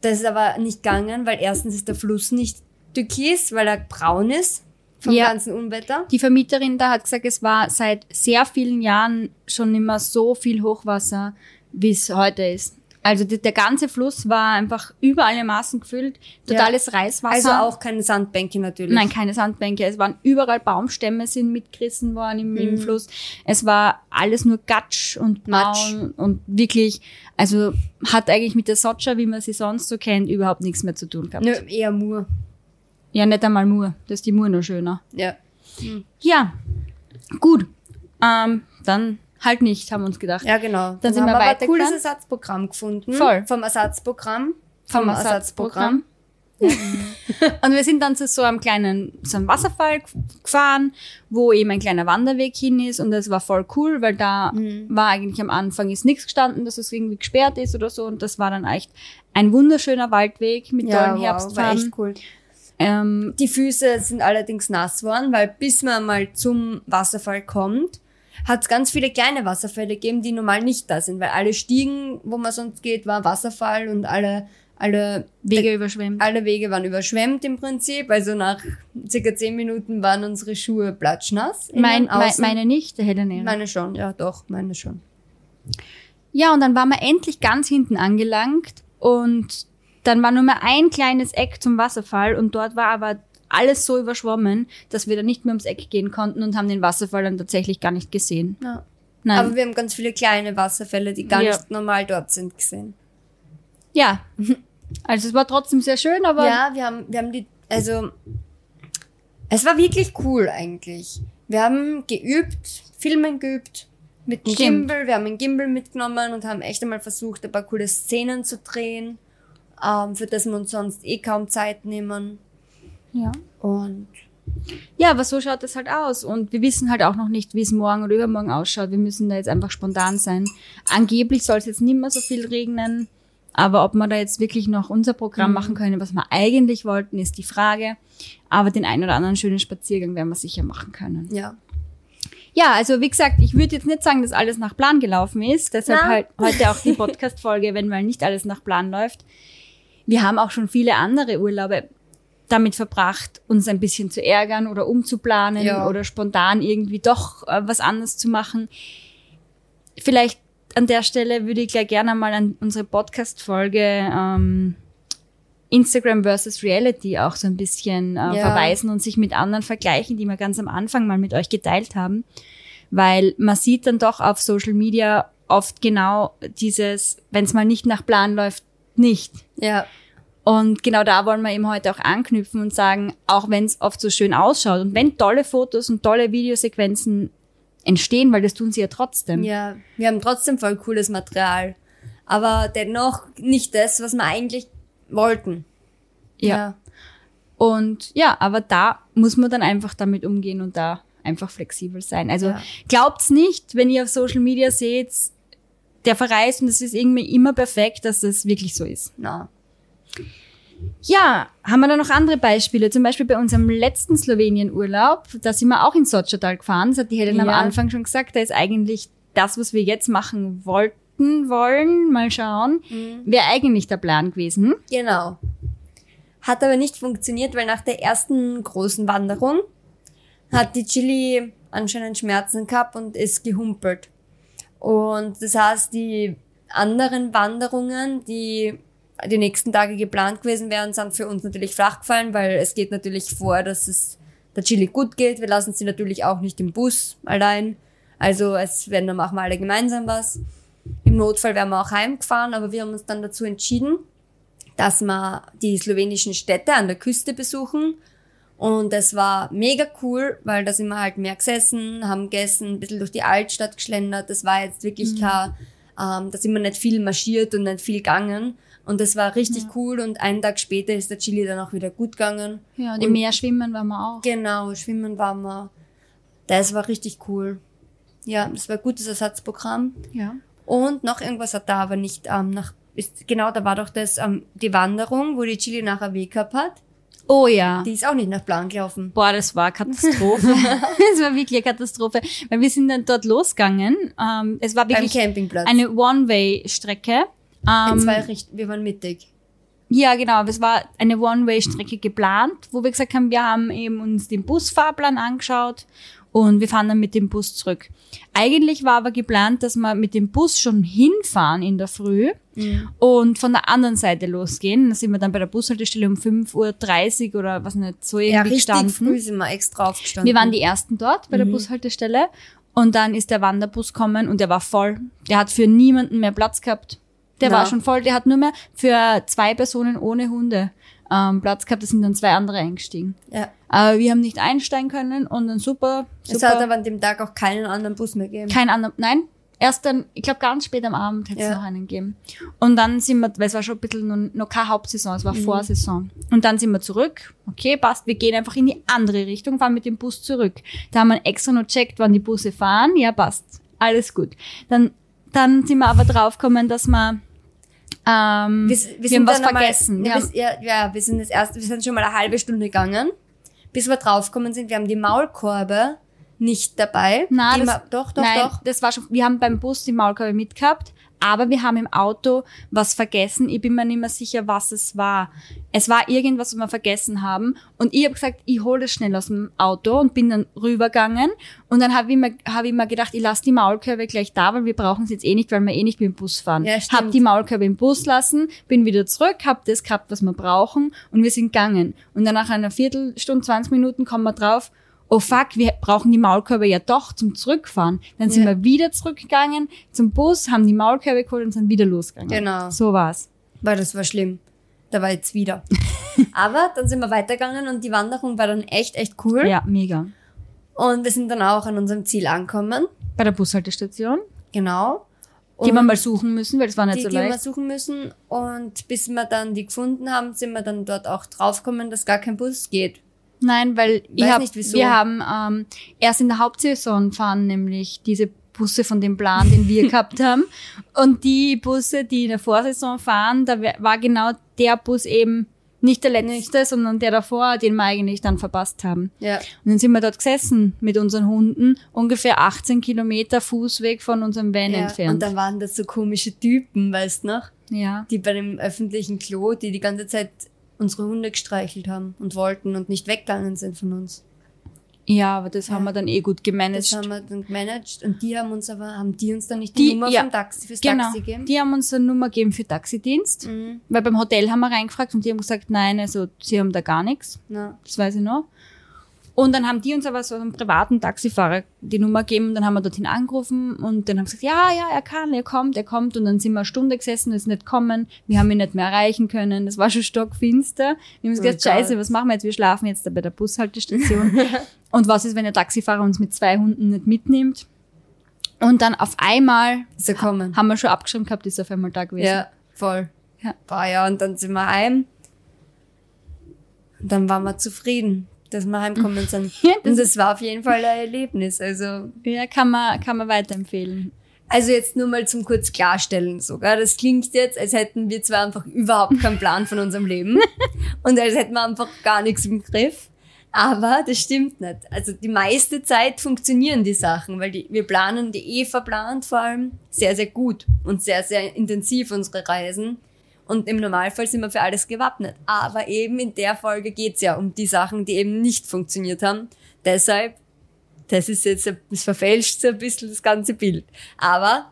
das ist aber nicht gegangen, weil erstens ist der Fluss nicht türkis, weil er braun ist vom Ja. ganzen Unwetter. Die Vermieterin da hat gesagt, es war seit sehr vielen Jahren schon mehr so viel Hochwasser, wie es heute ist. Also die, der ganze Fluss war einfach über alle Maßen gefüllt, totales Reiswasser. Also auch keine Sandbänke natürlich. Nein, keine Sandbänke. Es waren überall Baumstämme sind mitgerissen worden im, im Fluss. Es war alles nur Gatsch und Matsch. Und wirklich, also hat eigentlich mit der Socha, wie man sie sonst so kennt, überhaupt nichts mehr zu tun gehabt. Nö, eher Mur. Ja, nicht einmal Mur. Das ist die Mur noch schöner. Ja. Ja, gut. Ähm, dann halt nicht, haben wir uns gedacht. Ja, genau. Dann sind wir haben aber ein cooles Ersatzprogramm gefunden. Voll. Vom Ersatzprogramm. Vom Ersatzprogramm. Und wir sind dann zu so einem kleinen, so einem Wasserfall gefahren, wo eben ein kleiner Wanderweg hin ist und das war voll cool, weil da war eigentlich am Anfang ist nichts gestanden, dass es irgendwie gesperrt ist oder so und das war dann echt ein wunderschöner Waldweg mit Ja, tollen wow, war Herbstfarben. echt cool. Ähm, Die Füße sind allerdings nass geworden, weil bis man mal zum Wasserfall kommt, hat es ganz viele kleine Wasserfälle gegeben, die normal nicht da sind, weil alle Stiegen, wo man sonst geht, war Wasserfall und alle, alle Wege überschwemmt. alle Wege waren überschwemmt im Prinzip. Also nach circa zehn Minuten waren unsere Schuhe platschnass. Mein, mein, meine nicht, der Helena. meine schon, ja doch, meine schon. Ja, und dann waren wir endlich ganz hinten angelangt und dann war nur mehr ein kleines Eck zum Wasserfall und dort war aber alles so überschwommen, dass wir dann nicht mehr ums Eck gehen konnten und haben den Wasserfall dann tatsächlich gar nicht gesehen. Ja. Nein. Aber wir haben ganz viele kleine Wasserfälle, die gar Ja. nicht normal dort sind, gesehen. ja. Also es war trotzdem sehr schön, aber Ja, wir haben, wir haben die, also, es war wirklich cool eigentlich. Wir haben geübt, Filmen geübt, mit dem. Gimbal, wir haben einen Gimbal mitgenommen und haben echt einmal versucht, ein paar coole Szenen zu drehen, ähm, für das wir uns sonst eh kaum Zeit nehmen. Ja. Und Ja, aber so schaut es halt aus. Und wir wissen halt auch noch nicht, wie es morgen oder übermorgen ausschaut. Wir müssen da jetzt einfach spontan sein. Angeblich soll es jetzt nicht mehr so viel regnen. Aber ob wir da jetzt wirklich noch unser Programm machen können, was wir eigentlich wollten, ist die Frage. Aber den einen oder anderen schönen Spaziergang werden wir sicher machen können. ja. Ja, also wie gesagt, ich würde jetzt nicht sagen, dass alles nach Plan gelaufen ist. Deshalb halt heute auch die Podcast-Folge, wenn mal nicht alles nach Plan läuft. Wir haben auch schon viele andere Urlaube damit verbracht, uns ein bisschen zu ärgern oder umzuplanen Ja. oder spontan irgendwie doch äh, was anderes zu machen. Vielleicht an der Stelle würde ich gleich gerne mal an unsere Podcast-Folge ähm, Instagram versus Reality auch so ein bisschen äh, Ja. verweisen und sich mit anderen vergleichen, die wir ganz am Anfang mal mit euch geteilt haben. Weil man sieht dann doch auf Social Media oft genau dieses, wenn es mal nicht nach Plan läuft, nicht. Ja. Und genau da wollen wir eben heute auch anknüpfen und sagen, auch wenn es oft so schön ausschaut und wenn tolle Fotos und tolle Videosequenzen entstehen, weil das tun sie ja trotzdem. Ja, wir haben trotzdem voll cooles Material. Aber dennoch nicht das, was wir eigentlich wollten. Ja. Und ja, aber da muss man dann einfach damit umgehen und da einfach flexibel sein. Also Ja. glaubt's nicht, wenn ihr auf Social Media seht, der verreist und es ist irgendwie immer perfekt, dass es wirklich so ist. Na. Ja, haben wir da noch andere Beispiele? Zum Beispiel bei unserem letzten Slowenien-Urlaub, da sind wir auch in Sotschatal gefahren. Das hat die Helen am Ja. Anfang schon gesagt. Da ist eigentlich das, was wir jetzt machen wollten, wollen, mal schauen, wäre eigentlich der Plan gewesen. Genau. Hat aber nicht funktioniert, weil nach der ersten großen Wanderung hat die Chili anscheinend Schmerzen gehabt und ist gehumpelt. Und das heißt, die anderen Wanderungen, die die nächsten Tage geplant gewesen wären, sind für uns natürlich flach gefallen, weil es geht natürlich vor, dass es der Chili gut geht. Wir lassen sie natürlich auch nicht im Bus allein. Also es werden dann machen wir alle gemeinsam was. Im Notfall wären wir auch heimgefahren, aber wir haben uns dann dazu entschieden, dass wir die slowenischen Städte an der Küste besuchen. Und das war mega cool, weil da sind wir halt mehr gesessen, haben gegessen, ein bisschen durch die Altstadt geschlendert. Das war jetzt wirklich kein, ähm, da sind wir nicht viel marschiert und nicht viel gegangen. Und das war richtig cool. Und einen Tag später ist der Chili dann auch wieder gut gegangen. Ja, und im Meer schwimmen waren wir auch. Genau, schwimmen waren wir. Das war richtig cool. Ja, das war ein gutes Ersatzprogramm. Ja. Und noch irgendwas hat da aber nicht ähm, nach. Ist, genau, da war doch das ähm, die Wanderung, wo die Chili nachher Weg gehabt hat. Oh ja. Die ist auch nicht nach Plan gelaufen. Boah, das war Katastrophe. das war wirklich eine Katastrophe. Weil wir sind dann dort losgegangen. Ähm, es war Beim wirklich Campingplatz. eine One-Way-Strecke. In Ähm, zwei Richtungen. Wir waren mittig. ja, genau. Es war eine One-Way-Strecke geplant, wo wir gesagt haben, wir haben eben uns den Busfahrplan angeschaut und wir fahren dann mit dem Bus zurück. Eigentlich war aber geplant, dass wir mit dem Bus schon hinfahren in der Früh und von der anderen Seite losgehen. Da sind wir dann bei der Bushaltestelle um 5.30 Uhr oder was nicht, so Ja, irgendwie richtig gestanden. früh sind wir extra aufgestanden. Wir waren die ersten dort bei der Bushaltestelle und dann ist der Wanderbus gekommen und der war voll. Der hat für niemanden mehr Platz gehabt. Der Na. war schon voll. Der hat nur mehr für zwei Personen ohne Hunde ähm, Platz gehabt. Da sind dann zwei andere eingestiegen. Ja. Aber wir haben nicht einsteigen können und dann super, Es hat super. aber an dem Tag auch keinen anderen Bus mehr gegeben. Kein anderer, nein. Erst dann, ich glaube ganz spät am Abend hätte es Ja. noch einen gegeben. Und dann sind wir, weil es war schon ein bisschen noch, noch keine Hauptsaison, es war Mhm. Vorsaison. Und dann sind wir zurück. Okay, passt, wir gehen einfach in die andere Richtung, fahren mit dem Bus zurück. Da haben wir extra noch checkt, wann die Busse fahren. Ja, passt. Alles gut. Dann, dann sind wir aber draufgekommen, dass wir, ähm, wir, haben was dann einmal- vergessen. Ja, Wir wir, haben, ja, ja, wir sind das erste, wir sind schon mal eine halbe Stunde gegangen, bis wir draufgekommen sind. Wir haben die Maulkorbe nicht dabei. Na, die das, Ma doch, doch, nein, doch. das war schon, wir haben beim Bus die Maulkorbe mitgehabt, aber wir haben im Auto was vergessen. Ich bin mir nicht mehr sicher, was es war. Es war irgendwas, was wir vergessen haben. Und ich habe gesagt, ich hole das schnell aus dem Auto und bin dann rübergegangen. Und dann habe ich, mir- hab ich mir gedacht, ich lasse die Maulkörbe gleich da, weil wir brauchen sie jetzt eh nicht, weil wir eh nicht mit dem Bus fahren. Ja, stimmt. hab die Maulkörbe im Bus lassen, bin wieder zurück, hab das gehabt, was wir brauchen und wir sind gegangen. Und dann nach einer Viertelstunde, 20 Minuten kommen wir drauf, oh fuck, wir brauchen die Maulkörbe ja doch zum Zurückfahren. Dann sind Ja. wir wieder zurückgegangen zum Bus, haben die Maulkörbe geholt und sind wieder losgegangen. Genau. So war's. Weil das war schlimm. Da war jetzt wieder. Aber dann sind wir weitergegangen und die Wanderung war dann echt, echt cool. Ja, mega. Und wir sind dann auch an unserem Ziel angekommen. Bei der Bushaltestation, Genau. die Und wir mal suchen müssen, weil das war nicht die, so die wir leicht. suchen müssen. Und bis wir dann die gefunden haben, sind wir dann dort auch draufgekommen, dass gar kein Bus geht. Nein, weil ich hab, nicht, wir haben ähm, erst in der Hauptsaison fahren nämlich diese Busse von dem Plan, den wir gehabt haben. Und die Busse, die in der Vorsaison fahren, da war genau der Bus eben nicht der letzte, sondern der davor, den wir eigentlich dann verpasst haben. Ja. Und dann sind wir dort gesessen mit unseren Hunden, ungefähr 18 Kilometer Fußweg von unserem Van ja. entfernt. Und dann waren das so komische Typen, weißt du noch? ja. Die bei dem öffentlichen Klo, die die ganze Zeit unsere Hunde gestreichelt haben und wollten und nicht weggegangen sind von uns. ja, aber das haben wir dann eh gut Das gemanagt. haben wir dann gemanagt und die haben uns aber, haben die uns dann nicht Die- die, Nummer ja. vom Taxi, fürs Genau, Taxi gegeben? die haben uns eine Nummer gegeben für Taxidienst, Mhm. weil beim Hotel haben wir reingefragt und die haben gesagt, nein, also sie haben da gar nichts. Na, Das weiß ich noch. Und dann haben die uns aber so einen privaten Taxifahrer die Nummer gegeben und dann haben wir dorthin angerufen und dann haben sie gesagt, ja, ja, er kann, er kommt, er kommt und dann sind wir eine Stunde gesessen, ist nicht kommen, wir haben ihn nicht mehr erreichen können, das war schon stockfinster. Wir haben uns Oh gedacht, scheiße, was machen wir jetzt? Wir schlafen jetzt da bei der Bushaltestation. und was ist, wenn der Taxifahrer uns mit zwei Hunden nicht mitnimmt? Und dann auf einmal kommen. haben wir schon abgeschrieben gehabt, ist auf einmal da gewesen. Ja, voll. Ja. Boah, ja, und dann sind wir heim. Und dann waren wir zufrieden, dass wir heimgekommen sind. Ja, das und das war auf jeden Fall ein Erlebnis. Also, Ja, kann man, kann man weiterempfehlen. also jetzt nur mal zum kurz klarstellen sogar. Das klingt jetzt, als hätten wir zwar einfach überhaupt keinen Plan von unserem Leben und als hätten wir einfach gar nichts im Griff. Aber das stimmt nicht. Also die meiste Zeit funktionieren die Sachen, weil die, wir planen, die Eva plant vor allem sehr, sehr gut und sehr, sehr intensiv unsere Reisen. Und im Normalfall sind wir für alles gewappnet. Aber eben in der Folge geht's ja um die Sachen, die eben nicht funktioniert haben. Deshalb, das ist jetzt, das verfälscht so ein bisschen das ganze Bild. Aber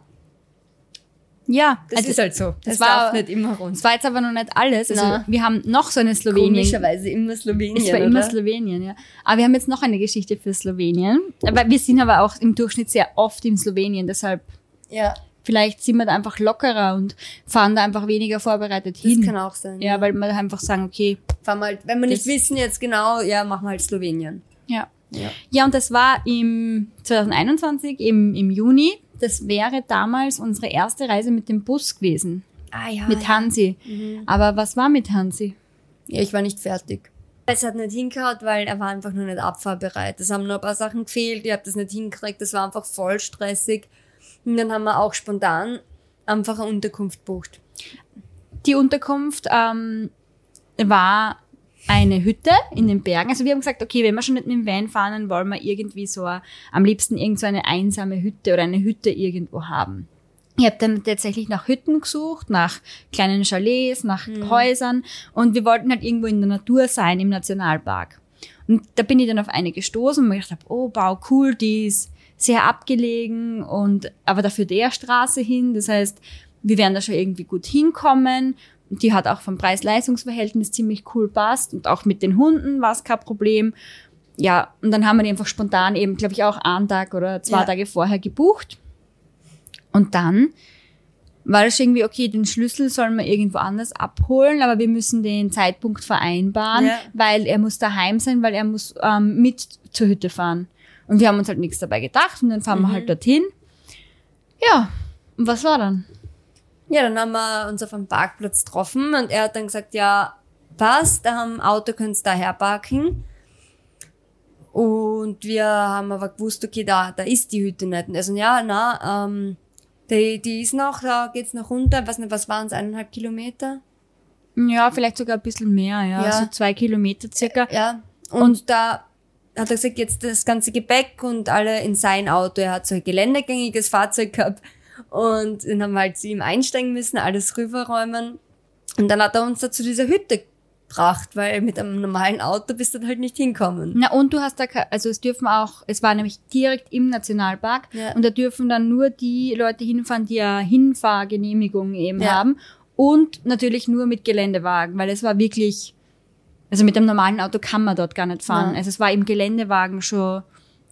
Ja, das also ist halt so. das Das war- darf nicht immer rund. Das war jetzt aber noch nicht alles. Also Na. wir haben noch so eine Slowenien. Komischerweise immer Slowenien, Es war immer oder? Slowenien, ja. Aber wir haben jetzt noch eine Geschichte für Slowenien. Aber wir sind aber auch im Durchschnitt sehr oft in Slowenien. Deshalb Ja, vielleicht sind wir da einfach lockerer und fahren da einfach weniger vorbereitet das hin. kann auch sein. ja, weil wir einfach sagen, okay, Fahren wir halt, wenn wir nicht Das- wissen jetzt genau, ja, machen wir halt Slowenien. ja. Ja. Ja, und das war im 2021, im, im Juni. Das wäre damals unsere erste Reise mit dem Bus gewesen. Ah ja. mit Hansi. Mhm. Aber was war mit Hansi? Ja, ich war nicht fertig. Es hat nicht hingehauen, weil er war einfach nur nicht abfahrbereit. Es haben noch ein paar Sachen gefehlt, ich habe das nicht hingekriegt, das war einfach voll stressig. Und dann haben wir auch spontan einfach eine Unterkunft bucht. Die Unterkunft ähm, war eine Hütte in den Bergen. Also wir haben gesagt, okay, wenn wir schon nicht mit dem Van fahren, dann wollen wir irgendwie so a- am liebsten irgend so eine einsame Hütte oder eine Hütte irgendwo haben. Ich habe dann tatsächlich nach Hütten gesucht, nach kleinen Chalets, nach Häusern und wir wollten halt irgendwo in der Natur sein, im Nationalpark. Und da bin ich dann auf eine gestoßen und mir gedacht, hab, oh, wow, cool, die ist sehr abgelegen und aber dafür der Straße hin. Das heißt, wir werden da schon irgendwie gut hinkommen. Die hat auch vom Preis-Leistungs-Verhältnis ziemlich cool passt und auch mit den Hunden war es kein Problem. Ja, und dann haben wir die einfach spontan eben, glaube ich, auch einen Tag oder zwei Ja. Tage vorher gebucht. Und dann war das irgendwie, okay, den Schlüssel sollen wir irgendwo anders abholen, aber wir müssen den Zeitpunkt vereinbaren, Ja. weil er muss daheim sein, weil er muss ähm, mit zur Hütte fahren. Und wir haben uns halt nichts dabei gedacht und dann fahren wir halt dorthin. Ja, und was war dann? Ja, dann haben wir uns auf einem Parkplatz getroffen und er hat dann gesagt, ja, passt, da haben Auto könnt's da herparken. Und wir haben aber gewusst, okay, da, da ist die Hütte nicht. Und er so, ja, na, ähm, die, die ist noch, da geht's noch runter, was was waren's, eineinhalb Kilometer? Ja, vielleicht sogar ein bisschen mehr, ja, Ja. so zwei Kilometer circa. Ja. Und, da hat er gesagt, jetzt das ganze Gepäck und alle in sein Auto. Er hat so ein geländegängiges Fahrzeug gehabt. Und dann haben wir halt zu ihm einsteigen müssen, alles rüberräumen. Und dann hat er uns da zu dieser Hütte gebracht, weil mit einem normalen Auto bist du dann halt nicht hinkommen. Na, und du hast da, also es dürfen auch, es war nämlich direkt im Nationalpark Ja. und da dürfen dann nur die Leute hinfahren, die ja Hinfahrgenehmigung eben Ja. haben und natürlich nur mit Geländewagen, weil es war wirklich, also mit dem normalen Auto kann man dort gar nicht fahren. Ja. Also es war im Geländewagen schon,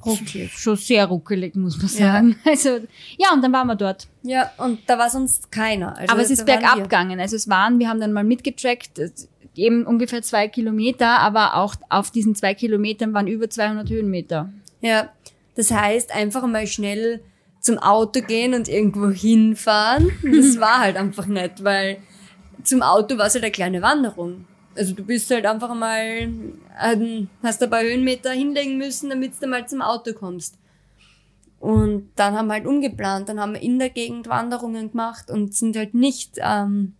Ruckelig. schon sehr ruckelig, muss man Ja. sagen. Also, ja, und dann waren wir dort. Ja, und da war sonst keiner. Also Aber es ist bergab gegangen. Also es waren, wir haben dann mal mitgetrackt, äh, eben ungefähr zwei Kilometer, aber auch auf diesen zwei Kilometern waren über 200 Höhenmeter. Ja, das heißt einfach mal schnell zum Auto gehen und irgendwo hinfahren. Das war halt einfach nicht, weil zum Auto war es halt eine kleine Wanderung. Also du bist halt einfach mal, ähm, hast ein paar Höhenmeter hinlegen müssen, damit du mal zum Auto kommst. Und dann haben wir halt umgeplant, dann haben wir in der Gegend Wanderungen gemacht und sind halt nicht, ähm,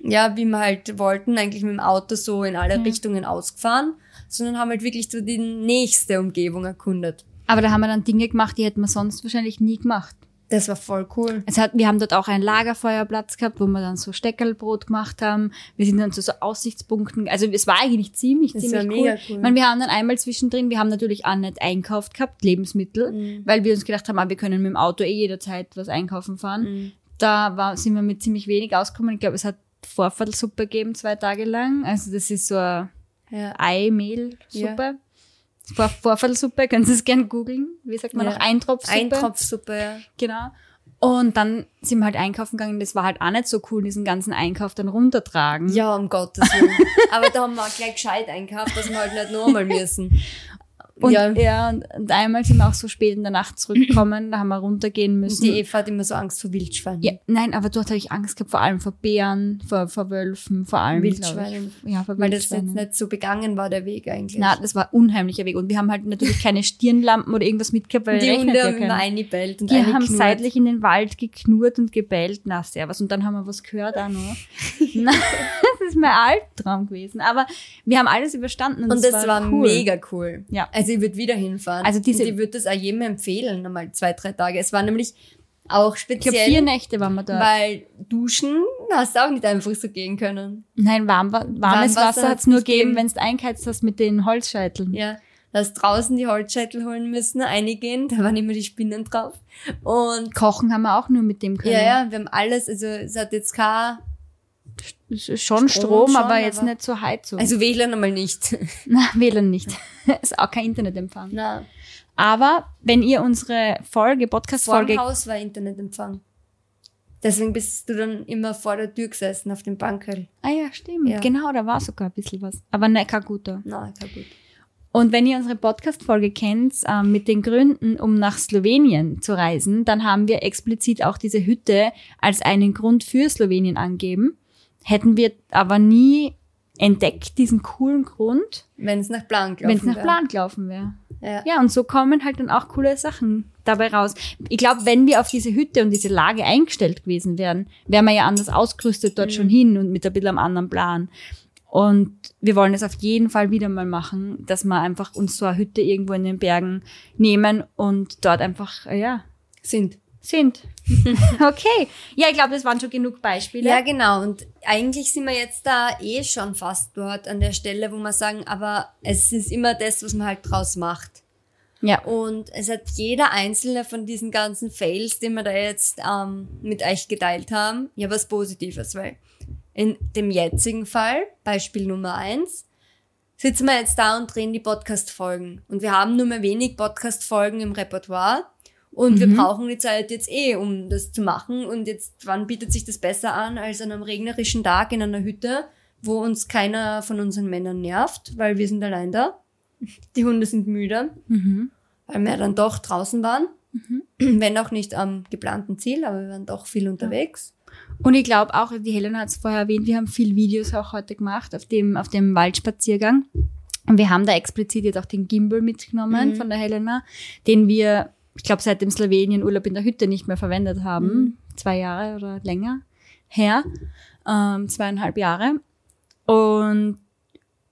ja, wie wir halt wollten, eigentlich mit dem Auto so in alle Richtungen ausgefahren, sondern haben halt wirklich so die nächste Umgebung erkundet. Aber da haben wir dann Dinge gemacht, die hätten wir sonst wahrscheinlich nie gemacht. Das war voll cool. Es hat, wir haben dort auch einen Lagerfeuerplatz gehabt, wo wir dann so Steckerlbrot gemacht haben. Wir sind dann zu so Aussichtspunkten. Also es war eigentlich ziemlich, Das ziemlich war cool. mega cool. Ich meine, wir haben dann einmal zwischendrin, wir haben natürlich auch nicht einkauft gehabt, Lebensmittel, Mhm. weil wir uns gedacht haben, ah, wir können mit dem Auto eh jederzeit was einkaufen fahren. Mhm. Da war, sind wir mit ziemlich wenig ausgekommen. Ich glaube, es hat Vorviertelsuppe gegeben, zwei Tage lang. Also das ist so eine Ja. Ei-Mehl-Suppe. Vor Vorviertelsuppe, können Sie es gerne googeln. Wie sagt man Ja. noch? Eintropfsuppe. Eintropfsuppe, ja. Genau. Und dann sind wir halt einkaufen gegangen. Das war halt auch nicht so cool, diesen ganzen Einkauf dann runtertragen. Ja, um Gottes Willen. Aber da haben wir auch gleich gescheit einkauft, dass wir halt nicht nochmal müssen. Und, ja, ja. und, und einmal sind wir auch so spät in der Nacht zurückgekommen, da haben wir runtergehen müssen. die Eva hat immer so Angst vor Wildschweinen. ja, nein, aber dort habe ich Angst gehabt, vor allem vor Bären, vor, vor Wölfen, vor allem. Wildschweinen. Ich. Ja, vor Weil das Wildschweinen. jetzt nicht so begangen war, der Weg eigentlich. Na, das war ein unheimlicher Weg. Und wir haben halt natürlich keine Stirnlampen oder irgendwas mitgehabt, weil die Hunde haben immer eingebellt und Die haben eingeknurrt. seitlich in den Wald geknurrt und gebellt. Na, servus. Und dann haben wir was gehört auch noch. Na, das ist mein Albtraum gewesen. Aber wir haben alles überstanden. Und, Und es das war, cool. mega cool. Ja. Also ich würde wieder hinfahren. Also diese- und ich würde das auch jedem empfehlen, nochmal zwei, drei Tage. Es war nämlich auch Ich glaube, speziell, vier Nächte waren wir dort. weil duschen hast du auch nicht einfach so gehen können. Nein, warm, warmes Warmwasser Wasser hat es nur gegeben, wenn du eingeheizt hast mit den Holzscheiteln. Ja, da hast draußen die Holzscheitel holen müssen, eingehen, da waren immer die Spinnen drauf. Und Kochen haben wir auch nur mit dem können. ja, ja, wir haben alles, also es hat jetzt kein, Schon Strom, Strom schon, aber jetzt aber- nicht so Heizung. also WLAN einmal nicht. Na, WLAN nicht. ist auch kein Internetempfang. Na, Aber wenn ihr unsere Folge, vor dem Podcast-Folge, Haus war Internetempfang. Deswegen bist du dann immer vor der Tür gesessen auf dem Bankerl. ah ja, stimmt, Ja. genau, da war sogar ein bisschen was. Aber ne, kein guter. Na, kein gut. Und wenn ihr unsere Podcast-Folge kennt, ähm, mit den Gründen, um nach Slowenien zu reisen, dann haben wir explizit auch diese Hütte als einen Grund für Slowenien angeben. Hätten wir aber nie entdeckt, diesen coolen Grund, Wenn es nach Plan gelaufen wenn es nach wär. Plan gelaufen wäre. Ja. Ja, und so kommen halt dann auch coole Sachen dabei raus. Ich glaube, wenn wir auf diese Hütte und diese Lage eingestellt gewesen wären, wären wir ja anders ausgerüstet dort schon hin und mit ein bisschen einem anderen Plan. Und wir wollen es auf jeden Fall wieder mal machen, dass wir einfach uns so eine Hütte irgendwo in den Bergen nehmen und dort einfach, ja, Sind. Sind. okay. Ja, ich glaube, das waren schon genug Beispiele. Ja, genau. Und eigentlich sind wir jetzt da eh schon fast dort an der Stelle, wo wir sagen, aber es ist immer das, was man halt draus macht. ja. Und es hat jeder einzelne von diesen ganzen Fails, die wir da jetzt ähm, mit euch geteilt haben, ja was Positives, weil in dem jetzigen Fall, Beispiel Nummer eins, sitzen wir jetzt da und drehen die Podcast-Folgen. Und wir haben nur mehr wenig Podcast-Folgen im Repertoire. Und wir brauchen die Zeit jetzt eh, um das zu machen. Und jetzt, wann bietet sich das besser an, als an einem regnerischen Tag in einer Hütte, wo uns keiner von unseren Männern nervt, weil wir sind allein da. Die Hunde sind müde, weil wir dann doch draußen waren. Wenn auch nicht am geplanten Ziel, aber wir waren doch viel unterwegs. Und ich glaube auch, die Helena hat es vorher erwähnt, wir haben viel Videos auch heute gemacht auf dem, auf dem Waldspaziergang. Und wir haben da explizit jetzt auch den Gimbal mitgenommen von der Helena, den wir, ich glaube, seit dem Slowenien-Urlaub in der Hütte nicht mehr verwendet haben. Zwei Jahre oder länger her. Ähm, zweieinhalb Jahre. Und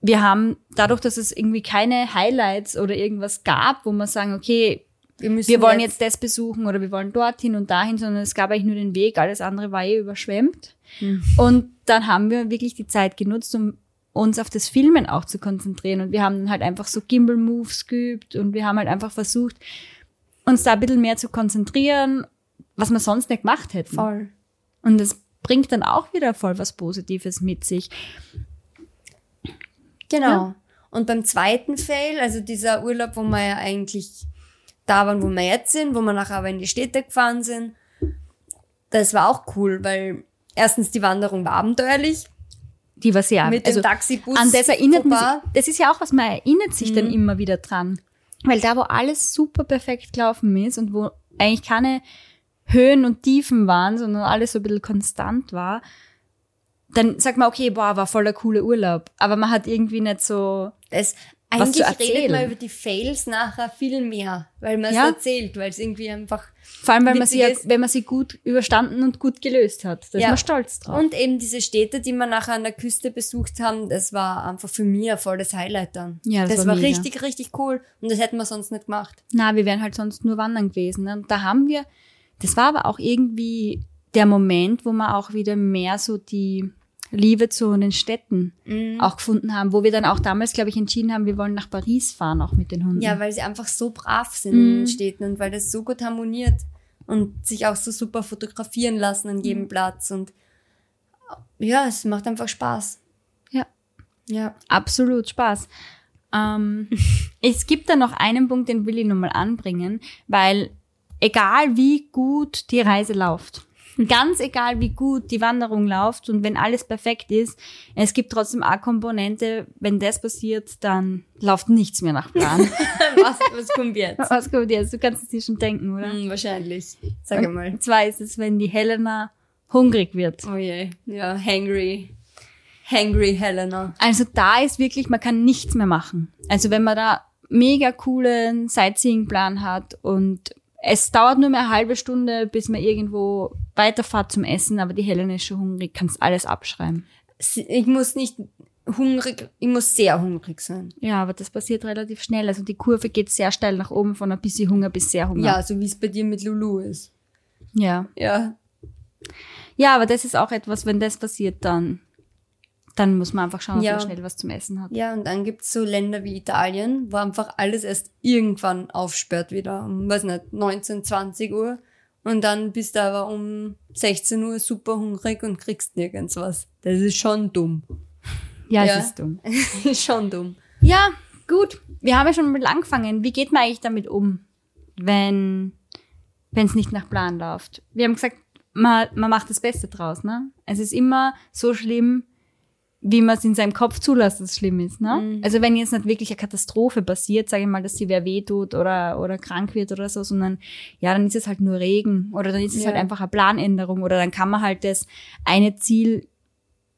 wir haben dadurch, dass es irgendwie keine Highlights oder irgendwas gab, wo wir sagen, okay, Wir, wir wollen jetzt das besuchen oder wir wollen dorthin und dahin, sondern es gab eigentlich nur den Weg, alles andere war eh überschwemmt. Und dann haben wir wirklich die Zeit genutzt, um uns auf das Filmen auch zu konzentrieren. Und wir haben dann halt einfach so Gimbal-Moves geübt und wir haben halt einfach versucht, uns da ein bisschen mehr zu konzentrieren, was wir sonst nicht gemacht hätten. voll. Und das bringt dann auch wieder voll was Positives mit sich. Genau. Ja. Und beim zweiten Fail, also dieser Urlaub, wo wir ja eigentlich da waren, wo wir jetzt sind, wo wir nachher aber in die Städte gefahren sind, das war auch cool, weil erstens die Wanderung war abenteuerlich. Die war sehr, Mit also dem Taxibus. an das erinnert man sich, das ist ja auch was, man erinnert sich dann immer wieder dran. Weil da, wo alles super perfekt gelaufen ist und wo eigentlich keine Höhen und Tiefen waren, sondern alles so ein bisschen konstant war, dann sagt man, okay, boah, war voll der coole Urlaub. Aber man hat irgendwie nicht so, Das, Was zu eigentlich redet erzählen. man über die Fails nachher viel mehr, weil man es Ja. erzählt, weil es irgendwie einfach vor allem, weil man sie, Witziges- wenn man sie gut überstanden und gut gelöst hat. Da ist Ja. man stolz drauf. Und eben diese Städte, die wir nachher an der Küste besucht haben, das war einfach für mich ein volles Highlight dann. Ja, das das, war war, richtig, richtig cool. Und das hätten wir sonst nicht gemacht. Na, wir wären halt sonst nur wandern gewesen. Ne? Und da haben wir, das war aber auch irgendwie der Moment, wo wir auch wieder mehr so die Liebe zu den Städten Mhm. auch gefunden haben, wo wir dann auch damals, glaube ich, entschieden haben, wir wollen nach Paris fahren, auch mit den Hunden. Ja, weil sie einfach so brav sind in den Städten und weil das so gut harmoniert und sich auch so super fotografieren lassen an jedem Platz und ja, es macht einfach Spaß. ja. Ja. Absolut Spaß. Ähm, es gibt da noch einen Punkt, den will ich nochmal anbringen, weil egal wie gut die Reise läuft, ganz egal wie gut die Wanderung läuft und wenn alles perfekt ist, es gibt trotzdem eine Komponente, wenn das passiert, dann läuft nichts mehr nach Plan. was, was kommt jetzt? Was kommt jetzt? Du kannst es dir schon denken, oder? Hm, wahrscheinlich. Sag mal. Und zwar ist es, wenn die Helena hungrig wird. Oh je. Ja, hangry. Hangry Helena. Also da ist wirklich, man kann nichts mehr machen. Also wenn man da mega coolen Sightseeing-Plan hat und es dauert nur mehr eine halbe Stunde, bis man irgendwo weiterfahrt zum Essen, aber die Helena ist schon hungrig, kannst alles abschreiben. Ich muss nicht hungrig, ich muss sehr hungrig sein. Ja, aber das passiert relativ schnell. Also die Kurve geht sehr steil nach oben, von ein bisschen Hunger bis sehr Hunger. Ja, so wie es bei dir mit Lulu ist. Ja. Ja. Ja, aber das ist auch etwas, wenn das passiert, dann, dann muss man einfach schauen, Ja. dass man schnell was zum Essen hat. Ja, und dann gibt's so Länder wie Italien, wo einfach alles erst irgendwann aufsperrt wieder. Um, weiß nicht, 19, 20 Uhr. Und dann bist du aber um 16 Uhr super hungrig und kriegst nirgends was. Das ist schon dumm. Ja, Ja. es ist dumm. ist schon dumm. Ja, gut. Wir haben ja schon mal angefangen. Wie geht man eigentlich damit um, wenn wenn es nicht nach Plan läuft? Wir haben gesagt, man, man macht das Beste draus. Ne? Es ist immer so schlimm, wie man es in seinem Kopf zulässt, dass es schlimm ist. Ne? Also wenn jetzt nicht wirklich eine Katastrophe passiert, sage ich mal, dass sie wer wehtut oder, oder krank wird oder so, sondern ja, dann ist es halt nur Regen oder dann ist es Ja. halt einfach eine Planänderung oder dann kann man halt das eine Ziel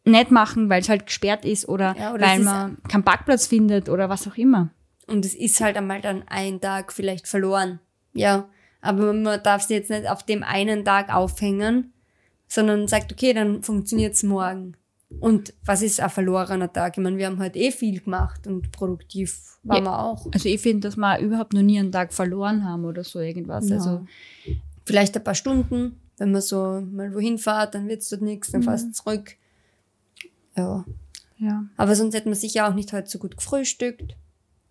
nicht machen, weil es halt gesperrt ist oder, Ja, oder es weil man keinen Parkplatz findet oder was auch immer. Und es ist halt einmal dann ein Tag vielleicht verloren. Ja. Aber man darf sie jetzt nicht auf dem einen Tag aufhängen, sondern sagt, okay, dann funktioniert's morgen. Und was ist ein verlorener Tag? Ich meine, wir haben halt eh viel gemacht und produktiv waren Ja. wir auch. Also ich finde, dass wir überhaupt noch nie einen Tag verloren haben oder so irgendwas. Ja. Also Vielleicht ein paar Stunden, wenn man so mal wohin fährt, dann wird's dort nichts, dann fährst du zurück. Ja. ja. Aber sonst hätte man sicher auch nicht heute so gut gefrühstückt.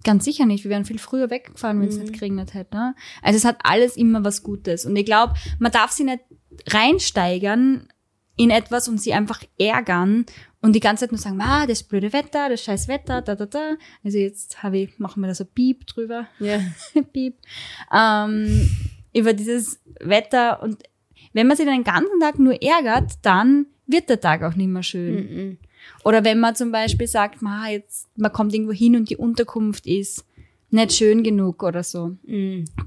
Ganz sicher nicht. Wir wären viel früher weggefahren, wenn es nicht geregnet hätte. Ne? Also es hat alles immer was Gutes. Und ich glaube, man darf sie nicht reinsteigern in etwas und sie einfach ärgern und die ganze Zeit nur sagen, ah, das blöde Wetter, das scheiß Wetter, da, da, da. Also jetzt habe ich, machen wir da so Piep drüber. Ja. Piep. Ähm, über dieses Wetter und wenn man sich den ganzen Tag nur ärgert, dann wird der Tag auch nicht mehr schön. Oder wenn man zum Beispiel sagt, ma, jetzt, man kommt irgendwo hin und die Unterkunft ist nicht schön genug oder so.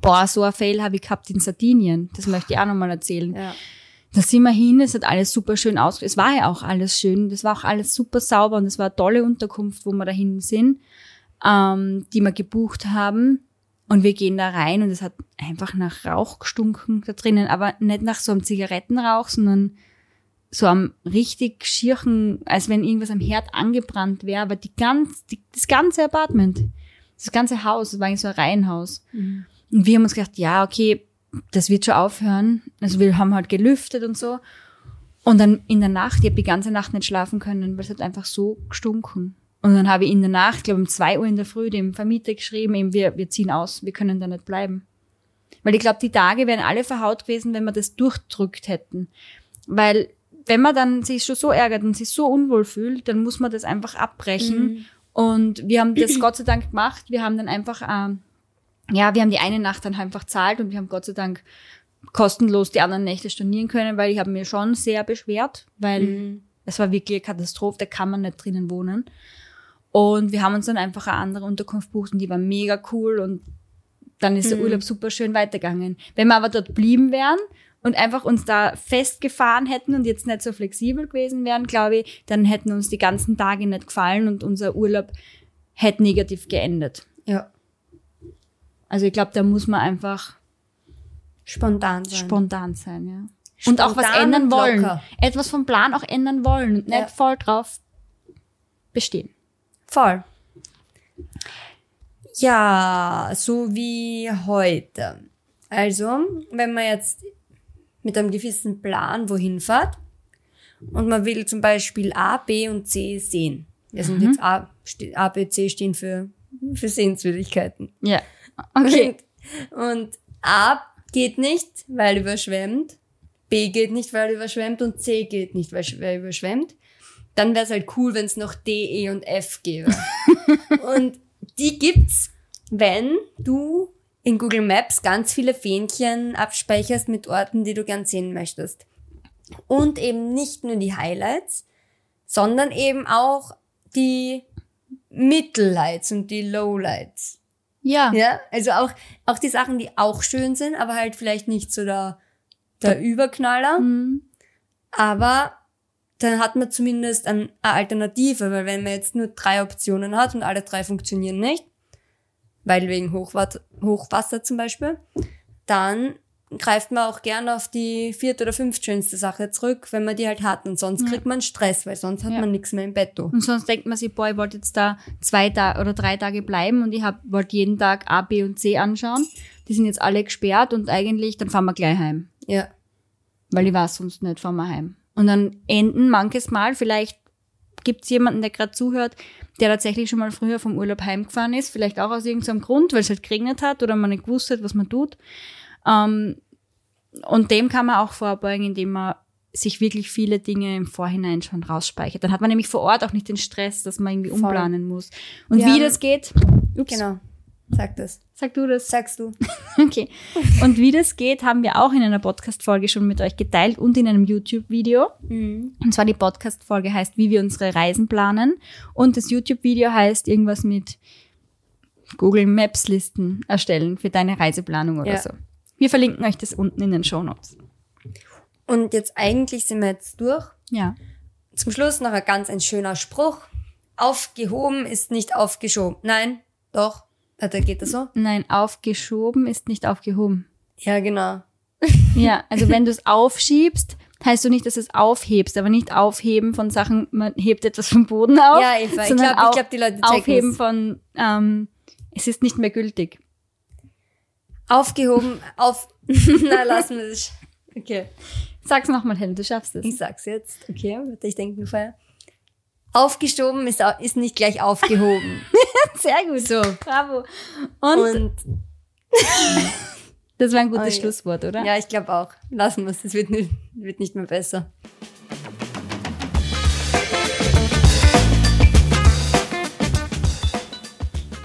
Boah, so ein Fail habe ich gehabt in Sardinien. Das möchte ich auch nochmal erzählen. Ja. Da sind wir hin, es hat alles super schön aus. Es war ja auch alles schön, das war auch alles super sauber und es war eine tolle Unterkunft, wo wir dahin sind, ähm, die wir gebucht haben. Und wir gehen da rein und es hat einfach nach Rauch gestunken da drinnen, aber nicht nach so einem Zigarettenrauch, sondern so am richtig schirchen, als wenn irgendwas am Herd angebrannt wäre, aber die ganz, die, das ganze Apartment, das ganze Haus, das war eigentlich so ein Reihenhaus. Und wir haben uns gedacht, ja, okay, das wird schon aufhören. Also wir haben halt gelüftet und so. Und dann in der Nacht, ich habe die ganze Nacht nicht schlafen können, weil es hat einfach so gestunken. Und dann habe ich in der Nacht, glaube um zwei Uhr in der Früh, dem Vermieter geschrieben, eben, wir, wir ziehen aus, wir können da nicht bleiben. Weil ich glaube, die Tage wären alle verhaut gewesen, wenn wir das durchdrückt hätten. Weil wenn man dann sich schon so ärgert und sich so unwohl fühlt, dann muss man das einfach abbrechen. Und wir haben das Gott sei Dank gemacht. Wir haben dann einfach, ähm, ja, wir haben die eine Nacht dann einfach zahlt und wir haben Gott sei Dank kostenlos die anderen Nächte stornieren können, weil ich habe mir schon sehr beschwert, weil es war wirklich eine Katastrophe, da kann man nicht drinnen wohnen. Und wir haben uns dann einfach eine andere Unterkunft gebucht und die war mega cool und dann ist der Urlaub super schön weitergegangen. Wenn wir aber dort blieben wären und einfach uns da festgefahren hätten und jetzt nicht so flexibel gewesen wären, glaube ich, dann hätten uns die ganzen Tage nicht gefallen und unser Urlaub hätte negativ geendet. Ja. Also ich glaube, da muss man einfach Spontan sein. spontan sein, ja. Und auch was Spontan ändern wollen. locker. Etwas vom Plan auch ändern wollen und nicht Ja. voll drauf bestehen. Voll. Ja, so wie heute. Also, wenn man jetzt mit einem gewissen Plan wohin fährt und man will zum Beispiel A, B und C sehen. Wir sind jetzt A, A, B, C stehen für, für Sehenswürdigkeiten. Ja. Okay. Und, A geht nicht, weil überschwemmt. B geht nicht, weil überschwemmt. Und C geht nicht, weil, weil überschwemmt. Dann wäre es halt cool, wenn es noch D, E und F gäbe. und die gibt's, wenn du in Google Maps ganz viele Fähnchen abspeicherst mit Orten, die du gern sehen möchtest. Und eben nicht nur die Highlights, sondern eben auch die Mittellights und die Lowlights. Ja. Ja, also auch, auch die Sachen, die auch schön sind, aber halt vielleicht nicht so der, der Überknaller. Mhm. Aber dann hat man zumindest ein, eine Alternative, weil wenn man jetzt nur drei Optionen hat und alle drei funktionieren nicht, weil wegen Hochwasser, Hochwasser zum Beispiel, dann greift man auch gerne auf die vierte oder fünftschönste Sache zurück, wenn man die halt hat. Und sonst kriegt man Stress, weil sonst hat Ja. man nichts mehr im Betto. Und sonst denkt man sich, boah, ich wollte jetzt da zwei Tage oder drei Tage bleiben und ich hab, wollte jeden Tag A, B und C anschauen. Die sind jetzt alle gesperrt und eigentlich, dann fahren wir gleich heim. Ja. Weil ich weiß sonst nicht, fahren wir heim. Und dann enden manches Mal, vielleicht gibt's jemanden, der gerade zuhört, der tatsächlich schon mal früher vom Urlaub heimgefahren ist, vielleicht auch aus irgendeinem Grund, weil es halt geregnet hat oder man nicht gewusst hat, was man tut. Ähm, und dem kann man auch vorbeugen, indem man sich wirklich viele Dinge im Vorhinein schon rausspeichert. Dann hat man nämlich vor Ort auch nicht den Stress, dass man irgendwie Voll. umplanen muss. Und Wir wie das geht, ups, Genau. Sag das. sag du das. Sagst du. Okay. Und wie das geht, haben wir auch in einer Podcast-Folge schon mit euch geteilt und in einem YouTube-Video. Und zwar die Podcast-Folge heißt, wie wir unsere Reisen planen. Und das YouTube-Video heißt irgendwas mit Google Maps-Listen erstellen für deine Reiseplanung oder Ja. so. Wir verlinken euch das unten in den Show Notes. Und jetzt eigentlich sind wir jetzt durch. Ja. Zum Schluss noch ein ganz ein schöner Spruch. Aufgehoben ist nicht aufgeschoben. Nein, doch. Warte, geht das so? Nein, aufgeschoben ist nicht aufgehoben. Ja, genau. Ja, also wenn du es aufschiebst, heißt du nicht, dass es aufhebst, aber nicht aufheben von Sachen, man hebt etwas vom Boden auf. Ja, Eva, ich glaube, glaub, die Leute checken Aufheben es. von, ähm, es ist nicht mehr gültig. Aufgehoben, auf. Na, lassen wir es. Okay. Sag's nochmal, Helen, du schaffst es. Ich sag's jetzt. Okay, warte, ich denke nur vorher. Aufgeschoben ist, ist nicht gleich aufgehoben. Sehr gut. So. Bravo. Und, Und das war ein gutes Oh. Schlusswort, oder? ja, ich glaube auch. Lassen wir es. Es wird nicht mehr besser.